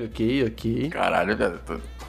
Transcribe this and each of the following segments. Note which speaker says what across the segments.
Speaker 1: Caralho, ok, ok.
Speaker 2: Caralho, velho,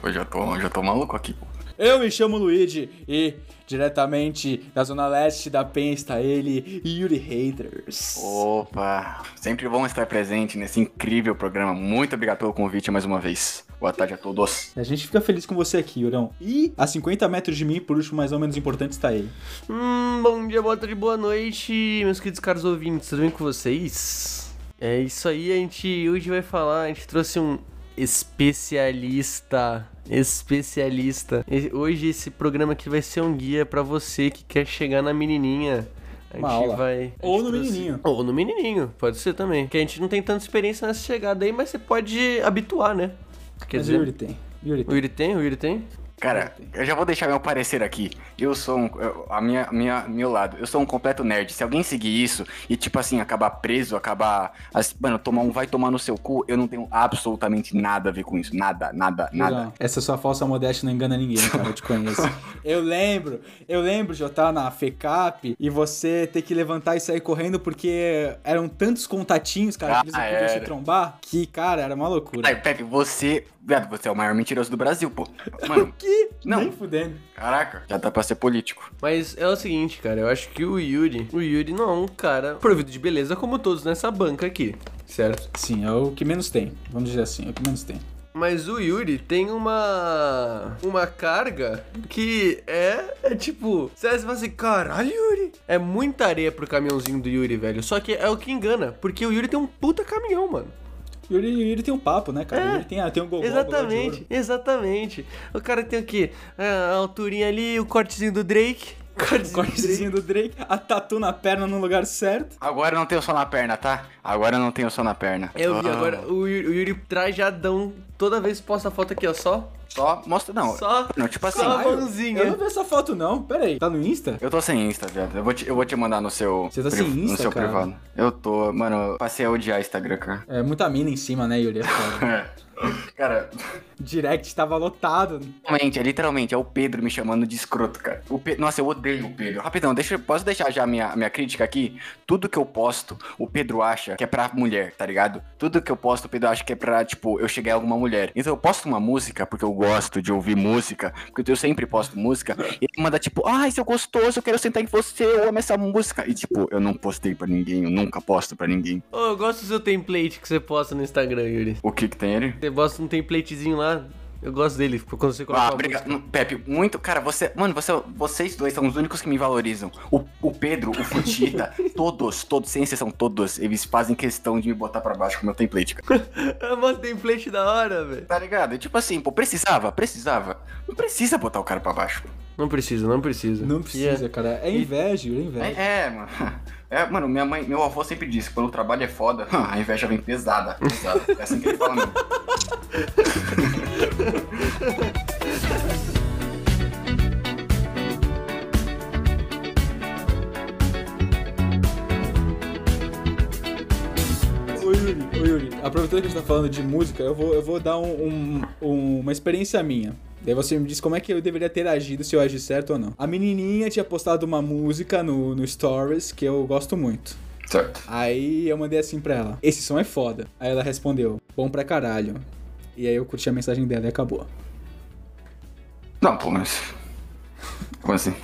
Speaker 2: eu já tô, já tô maluco aqui, pô.
Speaker 3: Eu me chamo Luigi e diretamente da zona leste da Penha está ele, Yuri Haters.
Speaker 2: Opa, sempre bom estar presente nesse incrível programa. Muito obrigado pelo convite mais uma vez. Boa tarde a todos.
Speaker 3: A gente fica feliz com você aqui, Yurão. E a 50 metros de mim, por último, mais ou menos importante, está ele.
Speaker 1: Hum, bom dia, boa tarde, boa noite, meus queridos caros ouvintes, tudo bem com vocês? É isso aí, a gente hoje vai falar, a gente trouxe um especialista, especialista. E Hoje esse programa aqui vai ser um guia pra você que quer chegar na menininha. A gente
Speaker 3: aula.
Speaker 1: vai. a
Speaker 3: Ou
Speaker 1: gente
Speaker 3: no menininho.
Speaker 1: Ou no menininho, pode ser também. Que a gente não tem tanta experiência nessa chegada aí, mas você pode habituar, né? Quer
Speaker 3: Mas o
Speaker 1: dizer,
Speaker 3: Yuri tem. Yuri
Speaker 1: o
Speaker 3: tem.
Speaker 1: Yuri tem, o Yuri tem.
Speaker 2: Cara, eu já vou deixar meu parecer aqui. Eu sou um. eu- a minha, minha, meu lado, eu sou um completo nerd. Se alguém seguir isso e, tipo assim, acabar preso, acabar. as- mano, tomar um vai tomar no seu cu, eu não tenho absolutamente nada a ver com isso. Nada, nada, nada.
Speaker 3: Essa sua falsa modéstia não engana ninguém, cara. Eu te conheço. eu lembro, eu lembro de eu estar na FECAP e você ter que levantar e sair correndo porque eram tantos contatinhos, cara, que eles não
Speaker 2: Ah,
Speaker 3: podiam se
Speaker 2: era.
Speaker 3: trombar, que, cara, era uma loucura.
Speaker 2: Ai, Pepe, você. Viado, você é o maior mentiroso do Brasil, pô. Mano,
Speaker 3: Que?
Speaker 2: Não.
Speaker 3: Nem fudendo.
Speaker 2: caraca, já dá pra ser político.
Speaker 1: Mas é o seguinte, cara, eu acho que o Yuri, o Yuri não é um cara provido de beleza como todos nessa banca aqui, certo?
Speaker 3: Sim, é o que menos tem. Vamos dizer assim, é o que menos tem.
Speaker 1: Mas o Yuri tem uma uma carga que é, é tipo, você fala assim, caralho, Yuri. É muita areia pro caminhãozinho do Yuri, velho. Só que é o que engana, porque o Yuri tem um puta caminhão, mano.
Speaker 3: Yuri, Yuri tem um papo, né, cara?
Speaker 1: É,
Speaker 3: Yuri tem, ah, tem um gogó,
Speaker 1: Exatamente, exatamente. O cara tem o quê? A alturinha ali, o cortezinho do Drake. Cortezinho,
Speaker 3: O cortezinho do Drake, a tatu na perna no lugar certo.
Speaker 2: Agora eu não tenho som na perna, tá? Agora eu não tenho som na perna.
Speaker 1: Eu vi
Speaker 2: Ah.
Speaker 1: agora o Yuri, o Yuri trajadão toda vez que posta a foto aqui, ó, só.
Speaker 2: Só mostra, não.
Speaker 1: Só.
Speaker 2: Não, tipo assim.
Speaker 1: Só a
Speaker 2: ah, eu-
Speaker 1: mãozinha.
Speaker 3: Eu não vi essa foto, não. Pera aí. Tá no Insta?
Speaker 2: Eu tô sem Insta, viado. Eu vou te, eu vou te mandar no seu.
Speaker 3: Você tá sem
Speaker 2: no
Speaker 3: Insta,
Speaker 2: seu
Speaker 3: cara?
Speaker 2: privado. Eu tô, mano, eu passei a odiar Instagram, cara.
Speaker 3: É muita mina em cima, né, Yuri? É foda.
Speaker 2: cara,
Speaker 3: Direct tava lotado.
Speaker 2: realmente, é literalmente, é o Pedro me chamando de escroto, cara. O Pe- Nossa, eu odeio o Pedro. Rapidão, deixa, posso deixar já a minha, minha crítica aqui? Tudo que eu posto, o Pedro acha que é pra mulher, tá ligado? Tudo que eu posto, o Pedro acha que é pra, tipo, eu chegar a alguma mulher. Então eu posto uma música, porque eu gosto de ouvir música, porque eu sempre posto música, e ele manda, tipo, ai, seu gostoso, eu quero sentar em você, eu amo essa música. E, tipo, eu não postei pra ninguém, eu nunca posto pra ninguém.
Speaker 1: Ô, eu gosto do seu template que você posta no Instagram, Yuri.
Speaker 2: O que que tem ele?
Speaker 1: Você posta um templatezinho lá. Eu gosto dele, quando você coloca
Speaker 2: Ah, obrigado. Não, Pepe, muito. Cara, você. Mano, você, vocês dois são os únicos que me valorizam. O, o Pedro, o Futita, todos, todos, sem exceção, todos, eles fazem questão de me botar pra baixo com o meu template, cara.
Speaker 1: É uma template da hora, velho.
Speaker 2: Tá ligado? Tipo assim, pô, precisava, precisava. Não precisa botar o cara pra baixo.
Speaker 1: Não precisa, não precisa.
Speaker 3: Não precisa,
Speaker 1: E é-
Speaker 3: cara. É inveja, é inveja.
Speaker 2: É, é, mano. É, mano, minha mãe, meu avô sempre disse que quando o trabalho é foda, a inveja vem pesada, pesada. É assim que ele fala mesmo.
Speaker 3: Ô Yuri, ô Yuri, aproveitando que a gente tá falando de música, eu vou, eu vou dar um- um- um- uma experiência minha. Daí você me diz como é que eu deveria ter agido, se eu agi certo ou não. A menininha tinha postado uma música no, no Stories que eu gosto muito.
Speaker 2: Certo.
Speaker 3: Aí eu mandei assim pra ela: Esse som é foda. Aí ela respondeu: Bom pra caralho. E aí eu curti a mensagem dela e acabou.
Speaker 2: Não, pô, mas. Como assim?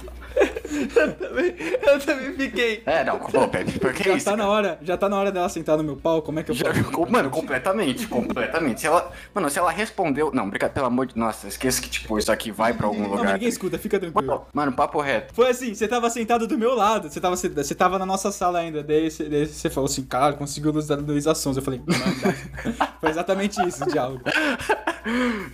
Speaker 1: Eu também fiquei.
Speaker 2: É, não, pô, Pepe, por que
Speaker 3: Já
Speaker 2: isso?
Speaker 3: tá na hora, já tá na hora dela sentar no meu pau, como é que eu
Speaker 2: Já, com- mano, completamente, completamente. Se ela, mano, se ela respondeu, não, brincadeira, pelo amor de, nossa, esqueça que tipo isso aqui vai pra algum
Speaker 3: Não,
Speaker 2: lugar.
Speaker 3: ninguém escuta, fica tranquilo.
Speaker 2: Mano, mano, papo reto.
Speaker 3: Foi assim, você tava sentado do meu lado, você tava, você tava na nossa sala ainda, daí você, daí você falou assim, cara, conseguiu luz da Luiz Sons. Eu falei, manda. Foi exatamente isso o diálogo.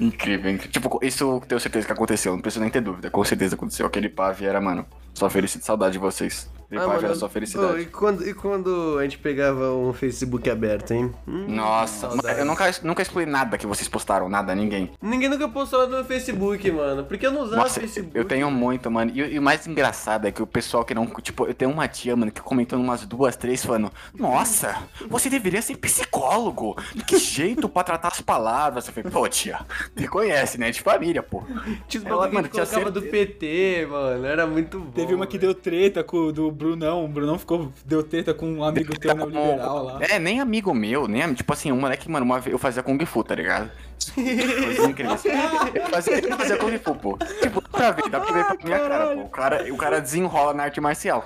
Speaker 2: Incrível, incrível. Tipo, isso eu tenho certeza que aconteceu, não preciso nem ter dúvida. Com certeza aconteceu. Aquele pave era, mano, só felicidade, saudade de vocês.
Speaker 1: Ah, mano,
Speaker 2: só felicidade.
Speaker 1: e, quando, e quando a gente pegava um Facebook aberto, hein? Hum,
Speaker 2: Nossa,
Speaker 1: saudades.
Speaker 2: mano, eu nunca, nunca excluí nada que vocês postaram, nada, ninguém.
Speaker 1: Ninguém nunca postou nada no Facebook, mano. Porque eu não usava
Speaker 2: Nossa,
Speaker 1: Facebook.
Speaker 2: eu tenho muito, mano. E, e o mais engraçado é que o pessoal que não. Tipo, eu tenho uma tia, mano, que comentou umas duas, três, falando: Nossa, você deveria ser psicólogo. Que jeito pra tratar as palavras. Eu falei, pô, tia, me conhece, né? De família, pô.
Speaker 1: Tinha os bagulho que colocava do
Speaker 2: certeza.
Speaker 1: PT, mano. Era muito bom.
Speaker 3: Teve uma que deu treta com o do Brunão. O Brunão ficou, deu treta com um amigo teu neoliberal lá.
Speaker 2: É, nem amigo meu, nem tipo assim, um moleque, mano, uma vez eu fazia Kung Fu, tá ligado? Coisa incrível. Eu fazia, eu fazia Kung Fu, pô. Tipo, pra ver, dá pra ver pra minha cara, pô. O cara, o cara desenrola na arte marcial.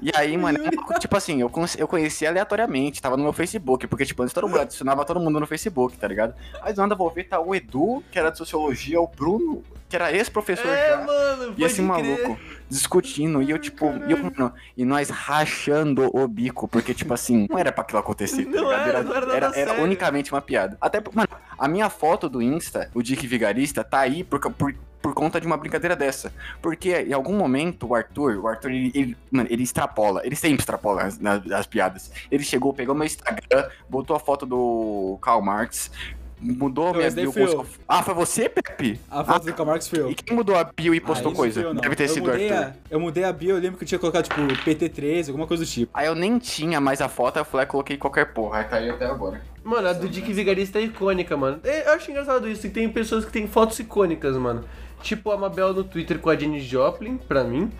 Speaker 2: E aí, mano, tipo assim, eu, eu conheci aleatoriamente, tava no meu Facebook, porque, tipo, antes todo mundo adicionava todo mundo no Facebook, tá ligado? Aí do nada vou ver, tá o Edu, que era de sociologia, o Bruno, que era ex-professor
Speaker 1: É,
Speaker 2: já.
Speaker 1: mano,
Speaker 2: E esse
Speaker 1: pode crer.
Speaker 2: maluco discutindo, e eu, tipo, e, eu, mano, e nós rachando o bico, porque, tipo assim, não era pra aquilo acontecer, tá
Speaker 1: Não era, não era
Speaker 2: era, era unicamente uma piada. Até, mano, a minha foto do Insta, o Dick Vigarista, tá aí por, por, por conta de uma brincadeira dessa. Porque em algum momento o Arthur, o Arthur, ele, ele- mano, ele extrapola, ele sempre extrapola as, as piadas. Ele chegou, pegou meu Instagram, botou a foto do Karl Marx. Mudou
Speaker 3: Não,
Speaker 2: minha bio. postou- Ah, foi você, Pepe?
Speaker 3: A foto do Karl Marx foi eu.
Speaker 2: E quem mudou a bio e postou
Speaker 3: Ah,
Speaker 2: coisa?
Speaker 3: eu, não.
Speaker 2: Deve ter
Speaker 3: eu
Speaker 2: sido Arthur.
Speaker 3: A, eu mudei a bio, eu lembro que eu tinha colocado, tipo, PT13, alguma coisa do tipo.
Speaker 2: Aí eu nem tinha mais a foto, eu falei, ah, coloquei qualquer porra. Aí tá aí até agora.
Speaker 1: Mano, a do Dick Vigarista é icônica, mano. É, Eu acho engraçado isso, que tem pessoas que têm fotos icônicas, mano. Tipo a Mabel no Twitter com a Jenny Joplin, pra mim.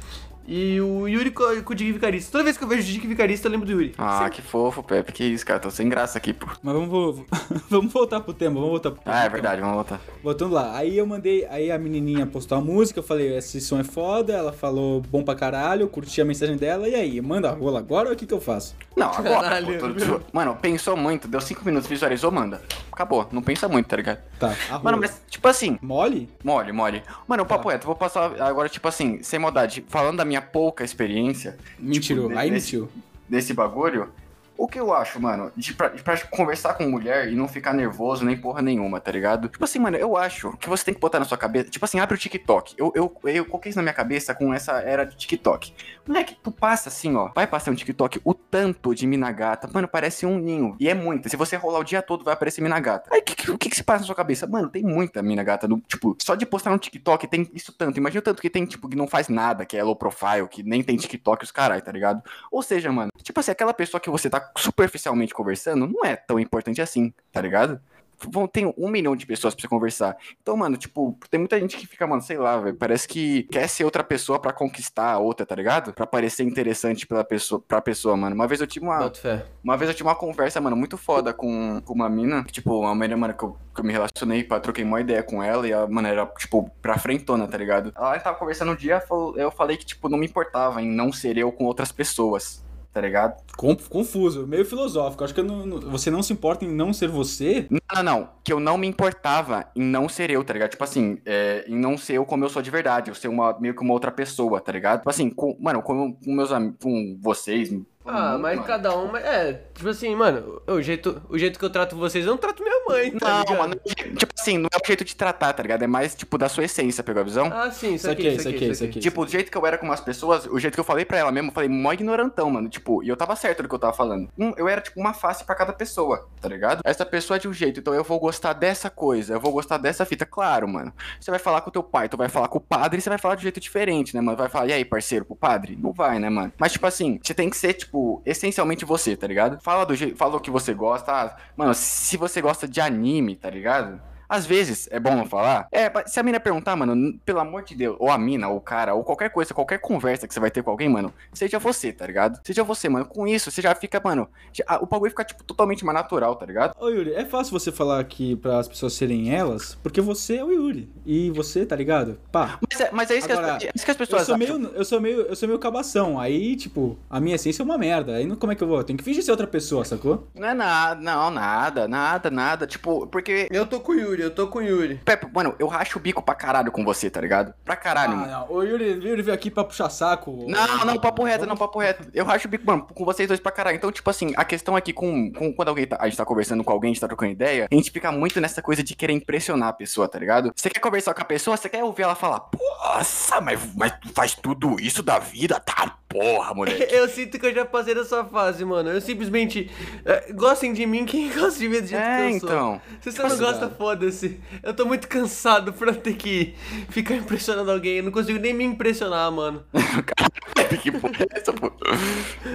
Speaker 1: E o Yuri co- com o Dick Vigarista. Toda vez que eu vejo o Dick Vigarista, eu lembro do Yuri.
Speaker 2: Ah,
Speaker 1: Sempre.
Speaker 2: que fofo, Pepe. Que isso, cara. Tô sem graça aqui, pô.
Speaker 3: Mas vamos, vo- vamos voltar pro tema, vamos voltar pro tema.
Speaker 2: Ah, é verdade, vamos voltar.
Speaker 3: Voltando lá, aí eu mandei, aí a menininha postou a música, eu falei, esse som é foda, ela falou bom pra caralho, eu curti a mensagem dela, e aí, manda a rola agora ou o que que eu faço?
Speaker 2: Não, agora.
Speaker 1: Caralho.
Speaker 2: pô, tô- Mano, pensou muito, deu cinco minutos, visualizou, manda. Acabou, não pensa muito, tá ligado?
Speaker 3: Tá.
Speaker 2: Mano, mas, tipo assim,
Speaker 3: Mole?
Speaker 2: mole, mole. Mano, o papo
Speaker 3: Tá.
Speaker 2: reto, vou passar agora, tipo assim, sem maldade, falando da minha pouca experiência
Speaker 3: Mentirou,
Speaker 2: Tipo,
Speaker 3: aí mentiu.
Speaker 2: desse bagulho. O que eu acho, mano, de pra, de pra conversar com mulher e não ficar nervoso nem porra nenhuma, tá ligado? Tipo assim, mano, eu acho que você tem que botar na sua cabeça. Tipo assim, abre o TikTok. Eu, eu, eu coloquei isso na minha cabeça com essa era de TikTok. Moleque, tu passa assim, ó. Vai passar um TikTok, o tanto de mina gata. Mano, parece um ninho. E é muita. Se você rolar o dia todo, vai aparecer mina gata. Aí o que, que, que, que se passa na sua cabeça? Mano, tem muita mina gata. No, tipo, só de postar no TikTok tem isso tanto. Imagina o tanto que tem, tipo, que não faz nada, que é low profile, que nem tem TikTok os carai, tá ligado? Ou seja, mano, tipo assim, aquela pessoa que você tá superficialmente conversando não é tão importante assim, tá ligado? Vão, tem um milhão de pessoas pra você conversar. Então, mano, tipo, tem muita gente que fica, mano, sei lá, velho. Parece que quer ser outra pessoa pra conquistar a outra, tá ligado? Pra parecer interessante pela pessoa, pra pessoa, mano. Uma vez eu tive uma. Uma vez eu tive uma conversa, mano, muito foda com, com uma mina. que, Tipo, uma menina, mano, que eu, que eu me relacionei, pá, troquei uma ideia com ela e a, mano, era, tipo, pra frentona, tá ligado? Ela tava conversando um dia, eu falei que, tipo, não me importava em não ser eu com outras pessoas, tá ligado?
Speaker 3: Confuso, meio filosófico. Acho que eu não- não- você não se importa em não ser você.
Speaker 2: Não, não, não. Que eu não me importava em não ser eu, tá ligado? Tipo assim, é, em não ser eu como eu sou de verdade. Eu ser uma, meio que uma outra pessoa, tá ligado? Tipo assim, com, mano, com, com meus amigos, com vocês.
Speaker 1: Ah,
Speaker 2: mundo,
Speaker 1: mas
Speaker 2: mano.
Speaker 1: cada um. É, tipo assim, mano, o jeito, o jeito que eu trato vocês, eu não trato minha mãe, tá
Speaker 2: Não,
Speaker 1: ligado?
Speaker 2: mano, tipo assim, não é o jeito de tratar, tá ligado? É mais, tipo, da sua essência, pegou a visão?
Speaker 1: Ah, sim, isso
Speaker 3: Isso
Speaker 1: aqui,
Speaker 3: aqui,
Speaker 1: isso
Speaker 3: isso aqui, isso aqui.
Speaker 2: Tipo, o jeito que eu era com as pessoas, o jeito que eu falei pra ela mesmo, eu falei mó ignorantão, mano. Tipo, e eu tava certo do que eu tava falando. Um, eu era, tipo, uma face pra cada pessoa, tá ligado? Essa pessoa é de um jeito, então eu vou gostar dessa coisa, eu vou gostar dessa fita. Claro, mano. Você vai falar com o teu pai, tu vai falar com o padre, você vai falar de um jeito diferente, né, mano? Vai falar, e aí, parceiro, pro padre? Não vai, né, mano? Mas, tipo assim, você tem que ser, tipo, essencialmente você, tá ligado? Fala do jeito, fala o que você gosta. Ah, mano, se você gosta de anime, tá ligado? Às vezes, é bom não falar. É, se a mina perguntar, mano, pelo amor de Deus, ou a mina, ou o cara, ou qualquer coisa, qualquer conversa que você vai ter com alguém, mano, seja você, tá ligado? Seja você, mano. Com isso, você já fica, mano, já- o bagulho fica, tipo, totalmente mais natural, tá ligado?
Speaker 3: Ô Yuri, é fácil você falar aqui para as pessoas serem elas, porque você é o Yuri. E você, tá ligado? Pá.
Speaker 2: Mas é, mas é isso,
Speaker 3: Agora,
Speaker 2: que, as, é isso que as
Speaker 3: Eu
Speaker 2: pessoas
Speaker 3: sou,
Speaker 2: acham.
Speaker 3: meio, eu, sou meio, eu sou meio cabação. Aí, tipo, a minha essência é uma merda. Aí não- como é que eu vou? Eu tenho que fingir ser outra pessoa, sacou?
Speaker 2: Não é nada, não, nada, nada, nada. Tipo, porque.
Speaker 1: Eu tô com o Yuri, eu tô com o Yuri.
Speaker 2: Pepe, mano, eu racho o bico pra caralho com você, tá ligado? Pra caralho, mano.
Speaker 3: Ah, não. O Yuri, o Yuri veio aqui pra puxar saco.
Speaker 2: Não, não, papo reto, não, papo reto. Eu racho o bico, mano, com vocês dois pra caralho. Então, tipo assim, a questão aqui com, com quando alguém tá, a gente tá conversando com alguém, a gente tá trocando ideia, a gente fica muito nessa coisa de querer impressionar a pessoa, tá ligado? Você quer conversar com a pessoa, você quer ouvir ela falar, nossa, mas, mas tu faz tudo isso da vida? Tá, porra, moleque.
Speaker 1: Eu sinto que eu já passei dessa fase, mano. Eu simplesmente. é, gostem de mim quem gosta de mim do jeito
Speaker 2: É,
Speaker 1: que eu sou.
Speaker 2: então.
Speaker 1: Se você não gosta, foda-se. Eu tô muito cansado pra ter que ficar impressionando alguém. Eu não consigo nem me impressionar, mano.
Speaker 2: que porra é essa, pô?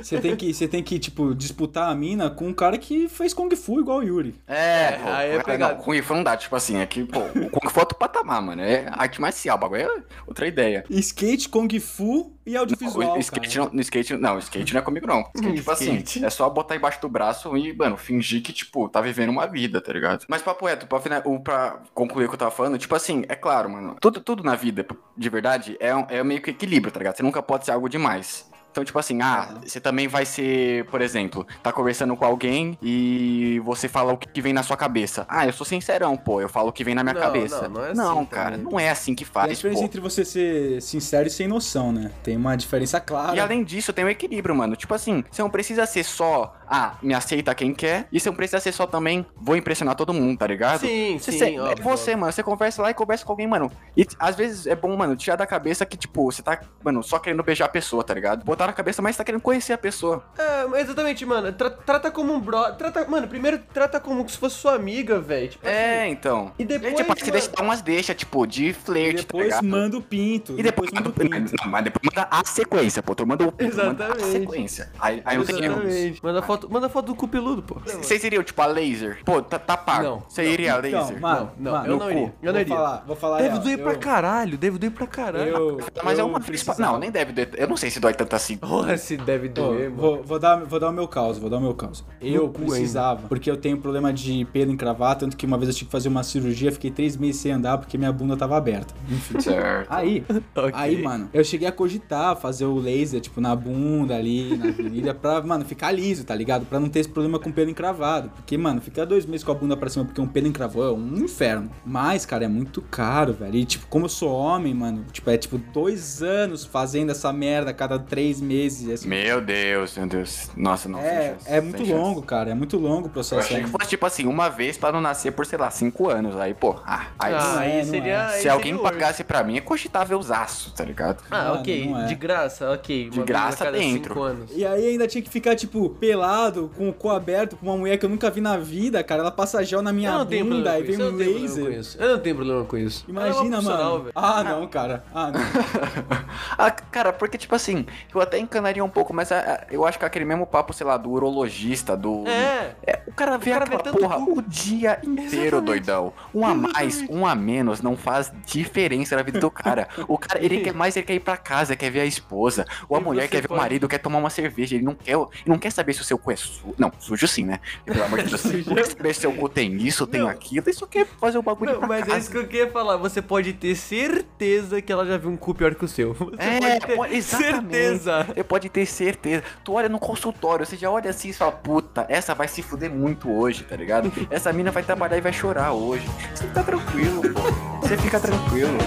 Speaker 3: Você tem que, você tem que, tipo, disputar a mina com um cara que fez Kung Fu igual o Yuri.
Speaker 2: É,
Speaker 1: É,
Speaker 2: pô,
Speaker 1: aí é
Speaker 2: não,
Speaker 1: pegado.
Speaker 2: Kung Fu não dá, tipo assim, é que, pô, o Kung Fu é outro patamar, mano. É arte marcial, o bagulho é outra ideia.
Speaker 3: Skate, Kung Fu E audiovisual,
Speaker 2: o skate
Speaker 3: cara.
Speaker 2: não, no skate, não, skate não é comigo, não. Skate, tipo
Speaker 1: Skate.
Speaker 2: assim, é só botar embaixo do braço e, mano, fingir que, tipo, tá vivendo uma vida, tá ligado? Mas papo reto, pra, fina- o- pra concluir o que eu tava falando, tipo assim, é claro, mano, tudo, tudo na vida, de verdade, é, é meio que equilíbrio, tá ligado? Você nunca pode ser algo demais. Então, tipo assim, ah, você também vai ser, por exemplo, tá conversando com alguém e você fala o que vem na sua cabeça. Ah, eu sou sincerão, pô, eu falo o que vem na minha
Speaker 1: Não,
Speaker 2: cabeça.
Speaker 1: não, não é assim
Speaker 2: cara,
Speaker 1: também.
Speaker 2: não é assim que
Speaker 3: Tem a
Speaker 2: faz,
Speaker 3: diferença
Speaker 2: pô.
Speaker 3: entre você ser sincero e sem noção, né? Tem uma diferença clara.
Speaker 2: E além disso, tem um equilíbrio, mano. Tipo assim, você não precisa ser só, ah, me aceita quem quer, e você não precisa ser só também, vou impressionar todo mundo, tá ligado?
Speaker 1: Sim,
Speaker 2: Você-
Speaker 1: sim,
Speaker 2: você- é
Speaker 1: óbvio,
Speaker 2: você, mano, você conversa lá e conversa com alguém, mano. E às vezes é bom, mano, tirar da cabeça que, tipo, você tá, mano, só querendo beijar a pessoa, tá ligado? Botar na cabeça, mas tá querendo conhecer a pessoa.
Speaker 1: É, exatamente, mano. Tra- trata como um bro. Trata, mano, primeiro trata como se fosse sua amiga, velho. Tipo,
Speaker 2: É, então.
Speaker 1: E depois,
Speaker 2: tipo, você
Speaker 1: mano-
Speaker 2: deixa dar umas deixas, tipo, de
Speaker 3: E
Speaker 2: flerte, tá
Speaker 3: depois
Speaker 2: ligado?
Speaker 3: manda o pinto.
Speaker 2: E depois,
Speaker 3: manda o pinto.
Speaker 2: não, mas depois manda a sequência, pô. Tu manda o pinto, manda a
Speaker 1: Exatamente.
Speaker 2: sequência. Aí, aí não tem erro.
Speaker 1: Exatamente. Manda foto, manda foto do cu peludo, pô.
Speaker 2: Vocês iriam, tipo, a laser? Pô, tá, tá pago.
Speaker 1: Não,
Speaker 2: Você iria a laser?
Speaker 3: Então, mano,
Speaker 1: Não,
Speaker 3: mano,
Speaker 1: eu não iria. Eu não
Speaker 3: vou
Speaker 1: iria.
Speaker 3: falar, vou falar
Speaker 1: Deve doer pra caralho, deve doer pra caralho.
Speaker 3: Eu,
Speaker 2: Mas é uma Não, nem deve doer. Eu não sei se dói tanto assim.
Speaker 1: Porra, se deve doer, mano.
Speaker 3: vou, vou dar, vou dar o meu caso, vou dar o meu caso. Eu precisava, porque eu tenho problema de pelo encravar, tanto que uma vez eu tive que fazer uma cirurgia, fiquei três meses sem andar porque minha bunda tava aberta. Enfim.
Speaker 2: Certo.
Speaker 3: Aí,
Speaker 1: Ok.
Speaker 3: aí, mano, eu cheguei a cogitar fazer o laser, tipo, na bunda ali, na virilha, pra, mano, ficar liso, tá ligado? Pra não ter esse problema com pelo encravado. Porque, mano, ficar dois meses com a bunda pra cima porque um pelo encravou é um inferno. Mas, cara, é muito caro, velho. E, tipo, como eu sou homem, mano, tipo, é tipo dois anos fazendo essa merda a cada três meses. Assim,
Speaker 2: Meu Deus, meu Deus. Nossa, não. sem
Speaker 3: é,
Speaker 2: chance,
Speaker 3: é muito
Speaker 2: chance.
Speaker 3: longo, cara. É muito longo o
Speaker 2: Eu
Speaker 3: processo.
Speaker 2: achei que fosse tipo assim, uma vez pra não nascer por, sei lá, cinco anos. Aí, pô, ah, aí
Speaker 1: Ah, aí
Speaker 3: é, não
Speaker 1: seria.
Speaker 3: é.
Speaker 1: aí
Speaker 2: se
Speaker 1: seria
Speaker 2: alguém pagasse pra mim, é cogitável os aços, tá ligado?
Speaker 1: Ah,
Speaker 3: Mano,
Speaker 1: ok.
Speaker 3: é.
Speaker 1: De graça, ok.
Speaker 2: De graça dentro.
Speaker 1: cinco anos.
Speaker 3: E aí ainda tinha que ficar, tipo, pelado, com o cu aberto, com uma mulher que eu nunca vi na vida, cara. Ela passa gel na minha
Speaker 1: eu
Speaker 3: bunda, aí vem.
Speaker 1: Eu
Speaker 3: um
Speaker 1: não tenho problema com
Speaker 3: laser.
Speaker 1: isso. Eu não tenho problema com isso. É
Speaker 3: Imagina, mano. Ah, não, cara. Ah, não.
Speaker 2: Ah, cara, porque, tipo assim, eu até encanaria um pouco, mas ah, ah, eu acho que aquele mesmo papo, sei lá, do urologista, do.
Speaker 1: É.
Speaker 2: É, o cara vê
Speaker 1: cara vê
Speaker 2: aquela
Speaker 1: tanto
Speaker 2: porra
Speaker 1: cu.
Speaker 2: o dia inteiro,
Speaker 1: Exatamente.
Speaker 2: doidão. Um a mais, um a menos não faz diferença na vida do cara. O cara, ele quer mais, ele quer ir pra casa, quer ver a esposa. Ou a
Speaker 1: E
Speaker 2: mulher quer ver
Speaker 1: pode-
Speaker 2: o marido, quer tomar uma cerveja. Ele não quer, ele não quer saber se o seu cu é sujo. Não, sujo sim, né? Pelo amor de Deus. Quer saber se o seu cu tem isso, tem
Speaker 1: Não.
Speaker 2: aquilo. Ele só quer fazer o bagulho
Speaker 1: Não,
Speaker 2: pra
Speaker 1: mas
Speaker 2: casa.
Speaker 1: é isso que eu queria falar. Você pode ter certeza que ela já viu um cu pior que o seu. Você
Speaker 2: É,
Speaker 1: pode ter
Speaker 2: pode-
Speaker 1: certeza.
Speaker 2: Você pode ter certeza. Tu olha no consultório, você já olha assim e fala, puta, essa vai se fuder muito hoje, tá ligado? Essa mina vai trabalhar e vai chorar hoje. Você fica tranquilo, pô. Você fica tranquilo.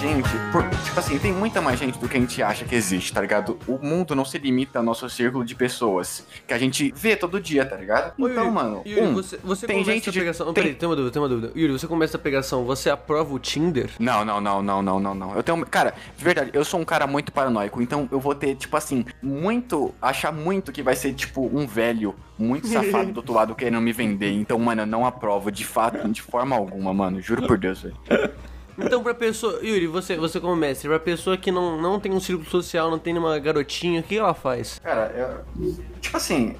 Speaker 2: Gente, por- tipo assim, tem muita mais gente do que a gente acha que existe, tá ligado? O mundo não se limita ao nosso círculo de pessoas que a gente vê todo dia, tá ligado?
Speaker 1: Ô,
Speaker 2: Então,
Speaker 1: Yuri,
Speaker 2: mano,
Speaker 1: Yuri,
Speaker 2: um,
Speaker 1: você, você
Speaker 2: tem gente
Speaker 1: a
Speaker 2: de-
Speaker 1: pegação.
Speaker 2: tem-
Speaker 1: Peraí, tem uma dúvida, tem uma dúvida. Yuri, você começa a pegação, você aprova o Tinder?
Speaker 2: Não, não, não, não, não, não, não. Eu tenho. Cara, de verdade, eu sou um cara muito paranoico, então eu vou ter, tipo assim, muito. Achar muito que vai ser, tipo, um velho muito safado do outro lado querendo me vender. Então, mano, eu não aprovo de fato, de forma alguma, mano. Juro por Deus, velho.
Speaker 1: Então, pra pessoa. Yuri, você, você como mestre, pra pessoa que não, não tem um círculo social, não tem nenhuma garotinha, o que ela faz?
Speaker 2: Cara, eu. Tipo assim.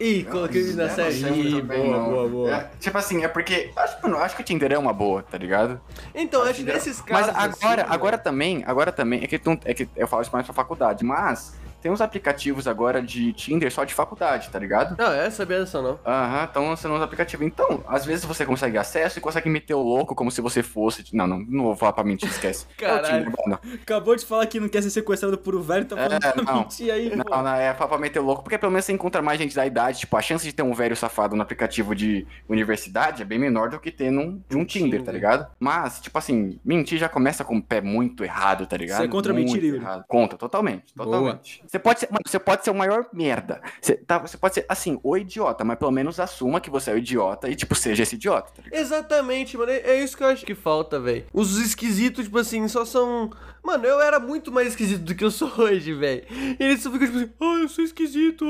Speaker 1: Ih, coloquei na série. Ih, boa,
Speaker 2: não.
Speaker 1: boa, boa.
Speaker 2: É, tipo assim, é porque. Acho, mano, acho que o Tinder é uma boa, tá ligado?
Speaker 1: Então, acho que nesses
Speaker 2: Mas
Speaker 1: casos.
Speaker 2: agora,
Speaker 1: assim,
Speaker 2: agora também, agora também, é que, tu- é que eu falo isso mais pra faculdade, mas tem uns aplicativos agora de Tinder só de faculdade, tá ligado?
Speaker 1: Não, essa sabia dessa não.
Speaker 2: Aham, estão lançando uns aplicativos. Então, às vezes você consegue acesso e consegue meter o louco como se você fosse. Não, não, não vou falar pra mentir, esquece. É
Speaker 1: Caralho.
Speaker 2: Tinder, mano.
Speaker 3: Acabou de falar que não quer ser sequestrado por um velho, tá falando
Speaker 2: É,
Speaker 3: pra
Speaker 2: não.
Speaker 3: mentir aí, pô.
Speaker 2: Não, não, é falar pra meter o louco, porque pelo menos você encontra mais gente da idade. Tipo, a chance de ter um velho safado no aplicativo de universidade é bem menor do que ter num, de um Tinder, tá
Speaker 1: Tinder.
Speaker 2: ligado? Mas, tipo assim, mentir já começa com o pé muito errado, tá ligado?
Speaker 3: Você é contra
Speaker 2: Muito
Speaker 3: mentir, Yuri?
Speaker 2: errado. Contra, totalmente,
Speaker 3: Boa.
Speaker 2: Você pode ser, mano, você pode ser o maior merda. Você, tá, você pode ser, assim, o idiota, mas pelo menos assuma que você é o idiota e, tipo, seja esse idiota, tá?
Speaker 1: Exatamente, mano. É é isso que eu acho que falta, velho. Os esquisitos, tipo assim, só são. Mano, eu era muito mais esquisito do que eu sou hoje, velho. E eles só ficam tipo assim, ai, eu sou esquisito.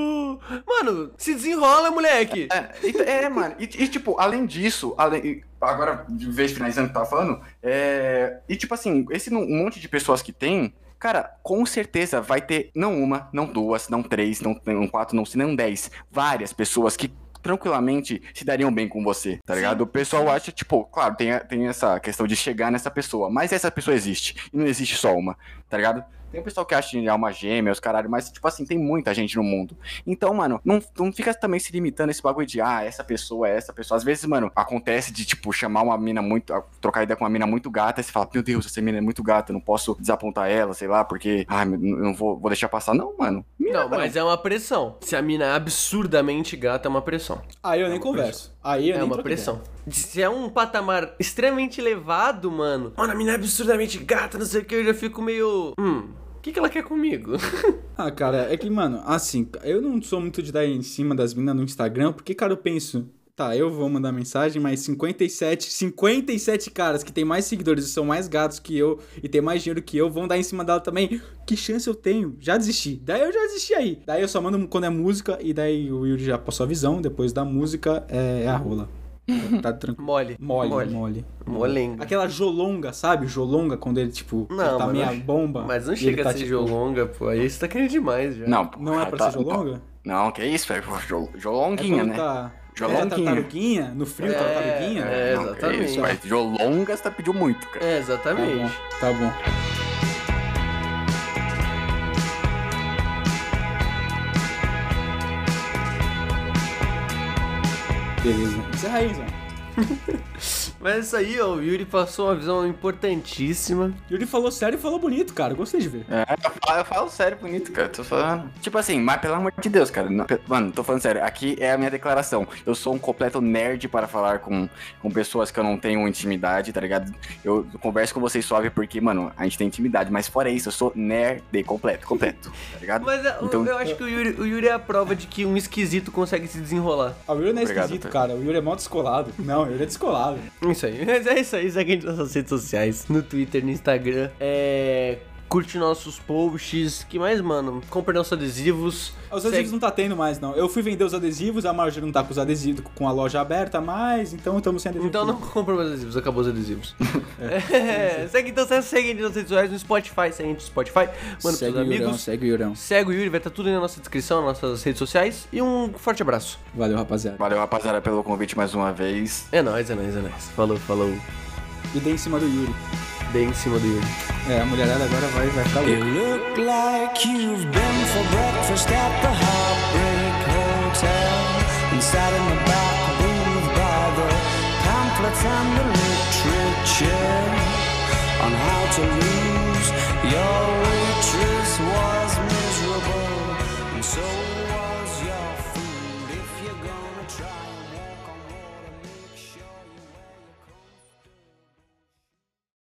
Speaker 1: Mano, se desenrola, moleque.
Speaker 2: É, e- é, mano. E, e, tipo, além disso, além, agora, de vez finalizando o que tá falando, é, e tipo assim, esse um monte de pessoas que tem, cara, com certeza vai ter não uma, não duas, não três, não, não quatro, não, não dez, várias pessoas que tranquilamente se dariam bem com você, tá ligado? O pessoal acha, tipo, claro, tem, tem essa questão de chegar nessa pessoa, mas essa pessoa existe. E não existe só uma, tá ligado? Tem o pessoal que acha que é uma gêmea, os caralho, mas, tipo assim, tem muita gente no mundo. Então, mano, não, não fica também se limitando a esse bagulho de, ah, essa pessoa é essa pessoa. Às vezes, mano, acontece de, tipo, chamar uma mina muito, trocar ideia com uma mina muito gata, e você fala, meu Deus, essa mina é muito gata, eu não posso desapontar ela, sei lá, porque, ah, eu não vou, vou deixar passar. Não, mano. Mina,
Speaker 1: Não, mas é uma pressão. Se a mina é absurdamente gata, é uma pressão.
Speaker 3: Aí eu nem converso. Aí eu
Speaker 1: É
Speaker 3: nem
Speaker 1: uma pressão. Se é um patamar extremamente elevado, mano. Mano, a mina é absurdamente gata, não sei o que, eu já fico meio. Hum, que, que ela quer comigo?
Speaker 3: Ah, cara, é que, mano, assim, eu não sou muito de dar em cima das minas no Instagram, porque, cara, eu penso, tá, eu vou mandar mensagem, mas 57, 57 caras que tem mais seguidores e são mais gatos que eu e tem mais dinheiro que eu vão dar em cima dela também. Que chance eu tenho? Já desisti. Daí eu já desisti aí. Daí eu só mando quando é música e daí o Yuri já passou a visão, depois da música é, é a rola. Tá tranquilo.
Speaker 1: Mole.
Speaker 3: Mole,
Speaker 1: Mole.
Speaker 3: mole.
Speaker 1: Molenga.
Speaker 3: Aquela jolonga, sabe? Jolonga, quando ele, tipo,
Speaker 1: Não,
Speaker 3: ele tá meia bomba.
Speaker 1: Mas não chega
Speaker 3: tá,
Speaker 1: a ser
Speaker 3: tipo,
Speaker 1: jolonga, pô. Aí você tá querendo demais já.
Speaker 2: Não, pô,
Speaker 3: Não é pra
Speaker 2: tá-
Speaker 3: ser jolonga?
Speaker 2: Não, que isso, velho. Jol-
Speaker 3: É
Speaker 2: Jolonguinha,
Speaker 3: quando
Speaker 2: né?
Speaker 3: tá...
Speaker 2: Jolonguinha.
Speaker 3: É, tartaruguinha, no frio,
Speaker 1: É,
Speaker 3: tartaruguinha.
Speaker 1: é.
Speaker 2: Não, que
Speaker 1: exatamente.
Speaker 2: isso, mas Jolonga você tá pediu muito, cara.
Speaker 1: É,
Speaker 3: Tá
Speaker 1: exatamente.
Speaker 3: bom, tá bom. Beleza. Encerra aí, Zé.
Speaker 1: Mas é isso aí, ó. O Yuri passou uma visão importantíssima.
Speaker 3: Yuri falou sério e falou bonito, cara. Gostei de ver.
Speaker 2: É, eu falo, eu falo sério, bonito, cara. Tô falando. Tipo assim, mas pelo amor de Deus, cara. não- mano, tô falando sério. Aqui é a minha declaração. Eu sou um completo nerd para falar com, com pessoas que eu não tenho intimidade, tá ligado? Eu converso com vocês suave porque, mano, a gente tem intimidade. Mas fora isso, eu sou nerd completo, completo, tá ligado?
Speaker 1: Mas é,
Speaker 2: Então-
Speaker 1: eu acho que o Yuri, o Yuri é a prova de que um esquisito consegue se desenrolar.
Speaker 3: Ah, o Yuri não é
Speaker 2: Obrigado,
Speaker 3: esquisito,
Speaker 2: Pedro.
Speaker 3: cara. O Yuri é mó descolado. Não, o Yuri é descolado.
Speaker 1: Isso aí. Mas é isso aí. Segue a gente nas nossas redes sociais. No Twitter, no Instagram. É... Curte nossos posts. que mais, mano? Compre nossos adesivos.
Speaker 3: Os
Speaker 1: Segue-
Speaker 3: adesivos não tá tendo mais, não. Eu fui vender os adesivos, a Marjorie não tá com os adesivos, com a loja aberta mais, então estamos sem adesivo.
Speaker 1: Então não compra mais adesivos, acabou os adesivos. É, segue então, segue a gente nas redes sociais, no Spotify, segue a gente no Spotify, manda
Speaker 3: segue
Speaker 1: pros
Speaker 3: o Yurão,
Speaker 1: amigos.
Speaker 3: segue o Yurão.
Speaker 1: Segue o Yuri, vai estar tudo aí na nossa descrição, nas nossas redes sociais. E um forte abraço.
Speaker 3: Valeu, rapaziada.
Speaker 2: Valeu, rapaziada, pelo convite mais uma vez.
Speaker 1: É nóis, é nóis, é nóis. Falou, falou.
Speaker 3: E dê em cima do Yuri.
Speaker 1: Bem em cima do Yuri.
Speaker 3: É, a mulherada agora vai, vai ficar
Speaker 4: You
Speaker 3: louca.
Speaker 4: look like you've been for breakfast at the Heartbreak Hotel and sat in the back booth by the pamphlets and the literature on how to lose. Your waitress was